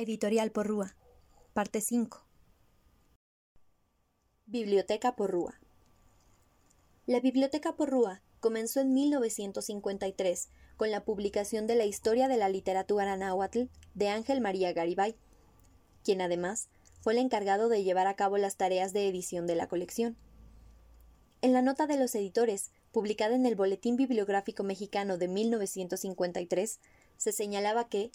Editorial Porrúa, parte 5. Biblioteca Porrúa. La Biblioteca Porrúa comenzó en 1953 con la publicación de la Historia de la Literatura Náhuatl de Ángel María Garibay quien además fue el encargado de llevar a cabo las tareas de edición de la colección. En la nota de los editores, publicada en el Boletín Bibliográfico Mexicano de 1953, se señalaba que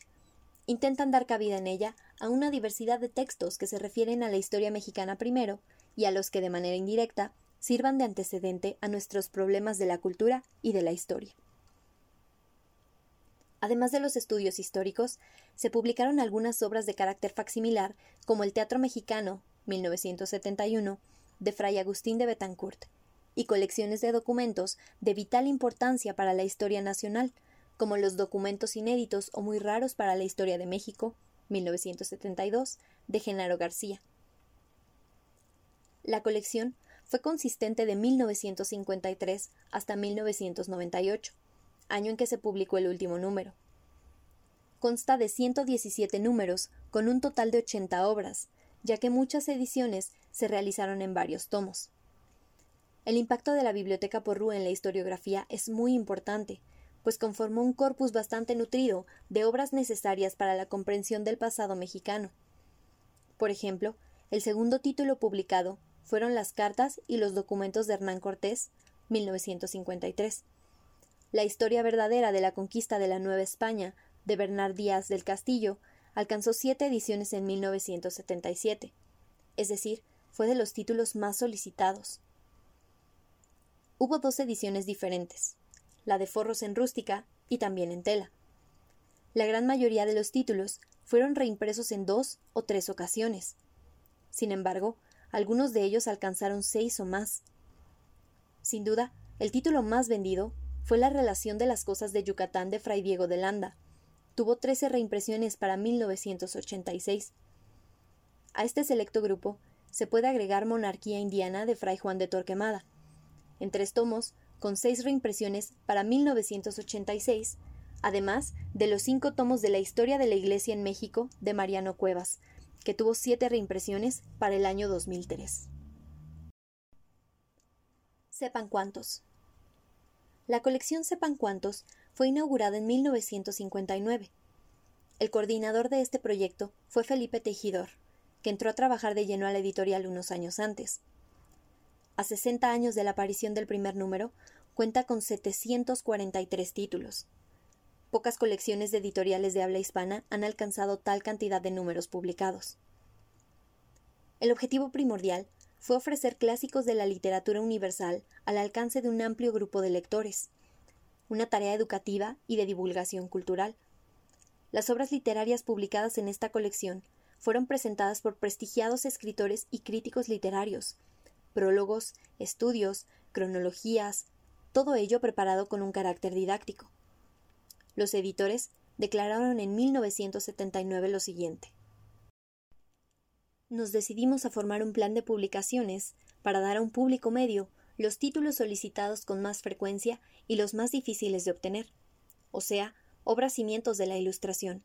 intentan dar cabida en ella a una diversidad de textos que se refieren a la historia mexicana primero y a los que de manera indirecta sirvan de antecedente a nuestros problemas de la cultura y de la historia. Además de los estudios históricos, se publicaron algunas obras de carácter facsimilar, como el Teatro Mexicano, 1971, de Fray Agustín de Betancourt, y colecciones de documentos de vital importancia para la historia nacional, como los documentos inéditos o muy raros para la historia de México, 1972, de Genaro García. La colección fue consistente de 1953 hasta 1998 año en que se publicó el último número. Consta de 117 números, con un total de 80 obras, ya que muchas ediciones se realizaron en varios tomos. El impacto de la Biblioteca Porrúa en la historiografía es muy importante, pues conformó un corpus bastante nutrido de obras necesarias para la comprensión del pasado mexicano. Por ejemplo, el segundo título publicado fueron las cartas y los documentos de Hernán Cortés, 1953 la historia verdadera de la conquista de la Nueva España, de Bernard Díaz del Castillo, alcanzó siete ediciones en 1977, es decir, fue de los títulos más solicitados. Hubo dos ediciones diferentes, la de forros en rústica y también en tela. La gran mayoría de los títulos fueron reimpresos en dos o tres ocasiones. Sin embargo, algunos de ellos alcanzaron seis o más. Sin duda, el título más vendido fue la relación de las cosas de Yucatán de Fray Diego de Landa. Tuvo trece reimpresiones para 1986. A este selecto grupo se puede agregar Monarquía Indiana de Fray Juan de Torquemada, en tres tomos, con seis reimpresiones para 1986, además de los cinco tomos de la Historia de la Iglesia en México de Mariano Cuevas, que tuvo siete reimpresiones para el año 2003. Sepan cuántos. La colección Sepan Cuántos fue inaugurada en 1959. El coordinador de este proyecto fue Felipe Tejidor, que entró a trabajar de lleno a la editorial unos años antes. A 60 años de la aparición del primer número, cuenta con 743 títulos. Pocas colecciones de editoriales de habla hispana han alcanzado tal cantidad de números publicados. El objetivo primordial fue ofrecer clásicos de la literatura universal al alcance de un amplio grupo de lectores, una tarea educativa y de divulgación cultural. Las obras literarias publicadas en esta colección fueron presentadas por prestigiados escritores y críticos literarios, prólogos, estudios, cronologías, todo ello preparado con un carácter didáctico. Los editores declararon en 1979 lo siguiente. nos decidimos a formar un plan de publicaciones para dar a un público medio los títulos solicitados con más frecuencia y los más difíciles de obtener, o sea, obras cimientos de la Ilustración,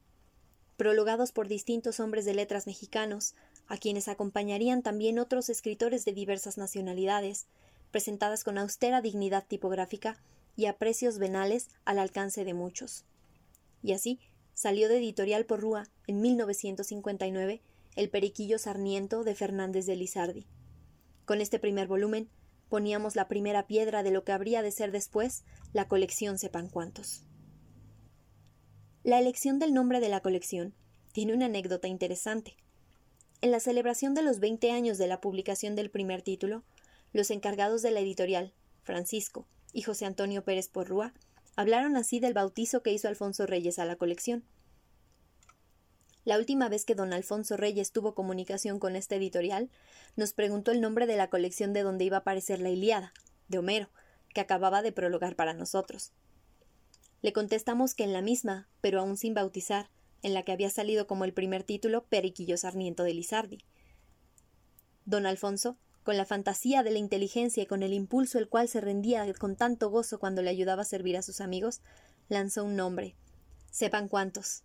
prologados por distintos hombres de letras mexicanos, a quienes acompañarían también otros escritores de diversas nacionalidades, presentadas con austera dignidad tipográfica y a precios venales al alcance de muchos. Y así salió de Editorial Porrúa en 1959 El Periquillo Sarniento de Fernández de Lizardi. Con este primer volumen poníamos la primera piedra de lo que habría de ser después la colección Sepan cuántos. La elección del nombre de la colección tiene una anécdota interesante. En la celebración de los 20 años de la publicación del primer título, los encargados de la editorial, Francisco y José Antonio Pérez Porrúa, hablaron así del bautizo que hizo Alfonso Reyes a la colección. La última vez que don Alfonso Reyes tuvo comunicación con esta editorial, nos preguntó el nombre de la colección de donde iba a aparecer la Iliada, de Homero, que acababa de prologar para nosotros. Le contestamos que en la misma, pero aún sin bautizar, en la que había salido como el primer título Periquillo Sarniento de Lizardi. Don Alfonso, con la fantasía de la inteligencia y con el impulso el cual se rendía con tanto gozo cuando le ayudaba a servir a sus amigos, lanzó un nombre. Sepan cuántos.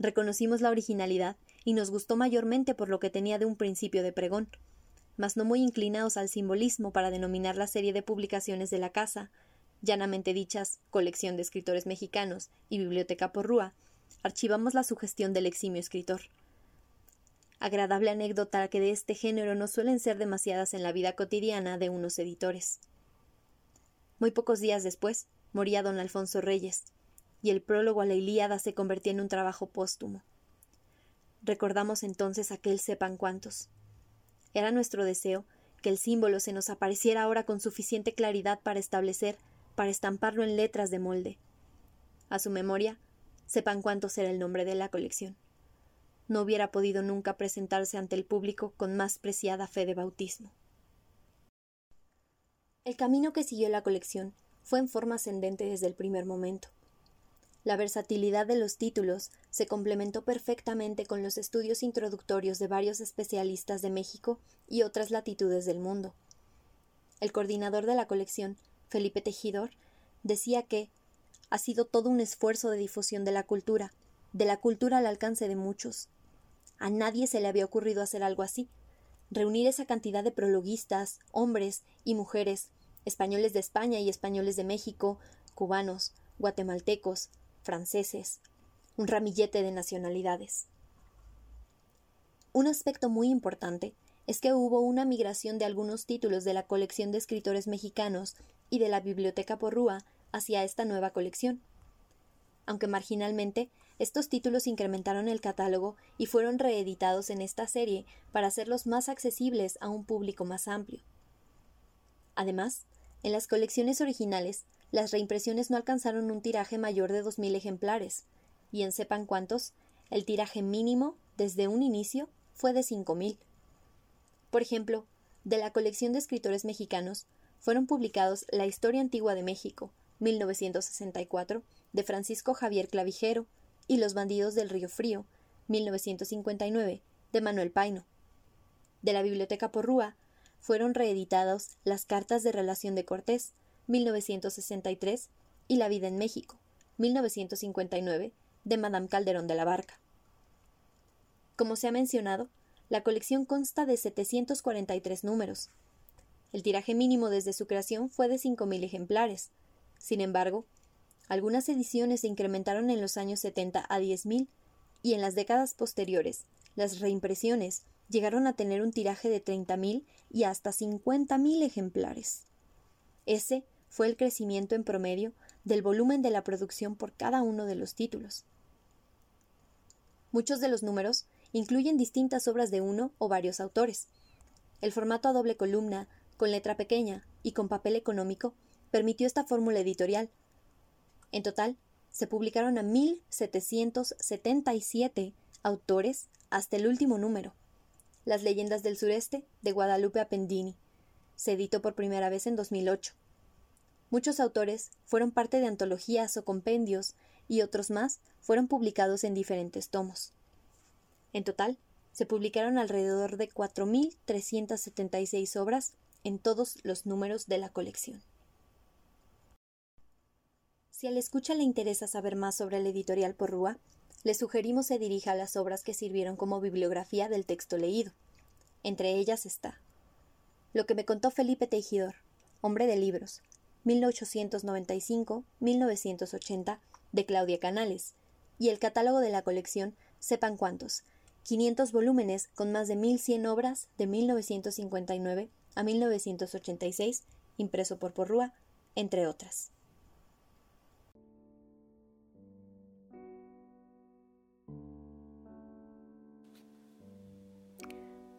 Reconocimos la originalidad y nos gustó mayormente por lo que tenía de un principio de pregón, mas no muy inclinados al simbolismo para denominar la serie de publicaciones de la casa, llanamente dichas colección de escritores mexicanos y biblioteca porrúa, archivamos la sugestión del eximio escritor. Agradable anécdota que de este género no suelen ser demasiadas en la vida cotidiana de unos editores. Muy pocos días después moría don Alfonso Reyes, y el prólogo a la Ilíada se convertía en un trabajo póstumo. Recordamos entonces aquel sepan cuántos. Era nuestro deseo que el símbolo se nos apareciera ahora con suficiente claridad para establecer, para estamparlo en letras de molde. A su memoria, sepan cuántos era el nombre de la colección. No hubiera podido nunca presentarse ante el público con más preciada fe de bautismo. El camino que siguió la colección fue en forma ascendente desde el primer momento. La versatilidad de los títulos se complementó perfectamente con los estudios introductorios de varios especialistas de México y otras latitudes del mundo. El coordinador de la colección, Felipe Tejidor, decía que ha sido todo un esfuerzo de difusión de la cultura, de la cultura al alcance de muchos. A nadie se le había ocurrido hacer algo así, reunir esa cantidad de prologuistas, hombres y mujeres, españoles de España y españoles de México, cubanos, guatemaltecos, franceses, un ramillete de nacionalidades. Un aspecto muy importante es que hubo una migración de algunos títulos de la colección de escritores mexicanos y de la Biblioteca Porrúa hacia esta nueva colección. Aunque marginalmente, estos títulos incrementaron el catálogo y fueron reeditados en esta serie para hacerlos más accesibles a un público más amplio. Además, en las colecciones originales las reimpresiones no alcanzaron un tiraje mayor de dos mil ejemplares, y en sepan cuántos, el tiraje mínimo, desde un inicio, fue de cinco mil. Por ejemplo, de la colección de escritores mexicanos, fueron publicados La Historia Antigua de México, 1964, de Francisco Javier Clavijero, y Los Bandidos del Río Frío, 1959, de Manuel Paino. De la Biblioteca Porrúa, fueron reeditados Las Cartas de Relación de Cortés, 1963, y La vida en México, 1959, de Madame Calderón de la Barca. Como se ha mencionado, la colección consta de 743 números. El tiraje mínimo desde su creación fue de 5.000 ejemplares. Sin embargo, algunas ediciones se incrementaron en los años 70 a 10.000 y en las décadas posteriores, las reimpresiones llegaron a tener un tiraje de 30.000 y hasta 50.000 ejemplares. Ese fue el crecimiento en promedio del volumen de la producción por cada uno de los títulos. Muchos de los números incluyen distintas obras de uno o varios autores. El formato a doble columna, con letra pequeña y con papel económico, permitió esta fórmula editorial. En total, se publicaron a 1.777 autores hasta el último número. Las leyendas del sureste de Guadalupe Appendini. Se editó por primera vez en 2008. Muchos autores fueron parte de antologías o compendios y otros más fueron publicados en diferentes tomos. En total, se publicaron alrededor de 4.376 obras en todos los números de la colección. Si al escucha le interesa saber más sobre la editorial Porrúa, le sugerimos se dirija a las obras que sirvieron como bibliografía del texto leído. Entre ellas está Lo que me contó Felipe Tejidor, Hombre de Libros, 1895-1980, de Claudia Canales, y el catálogo de la colección Sepan cuántos, 500 volúmenes con más de 1.100 obras de 1959 a 1986, impreso por Porrúa, entre otras.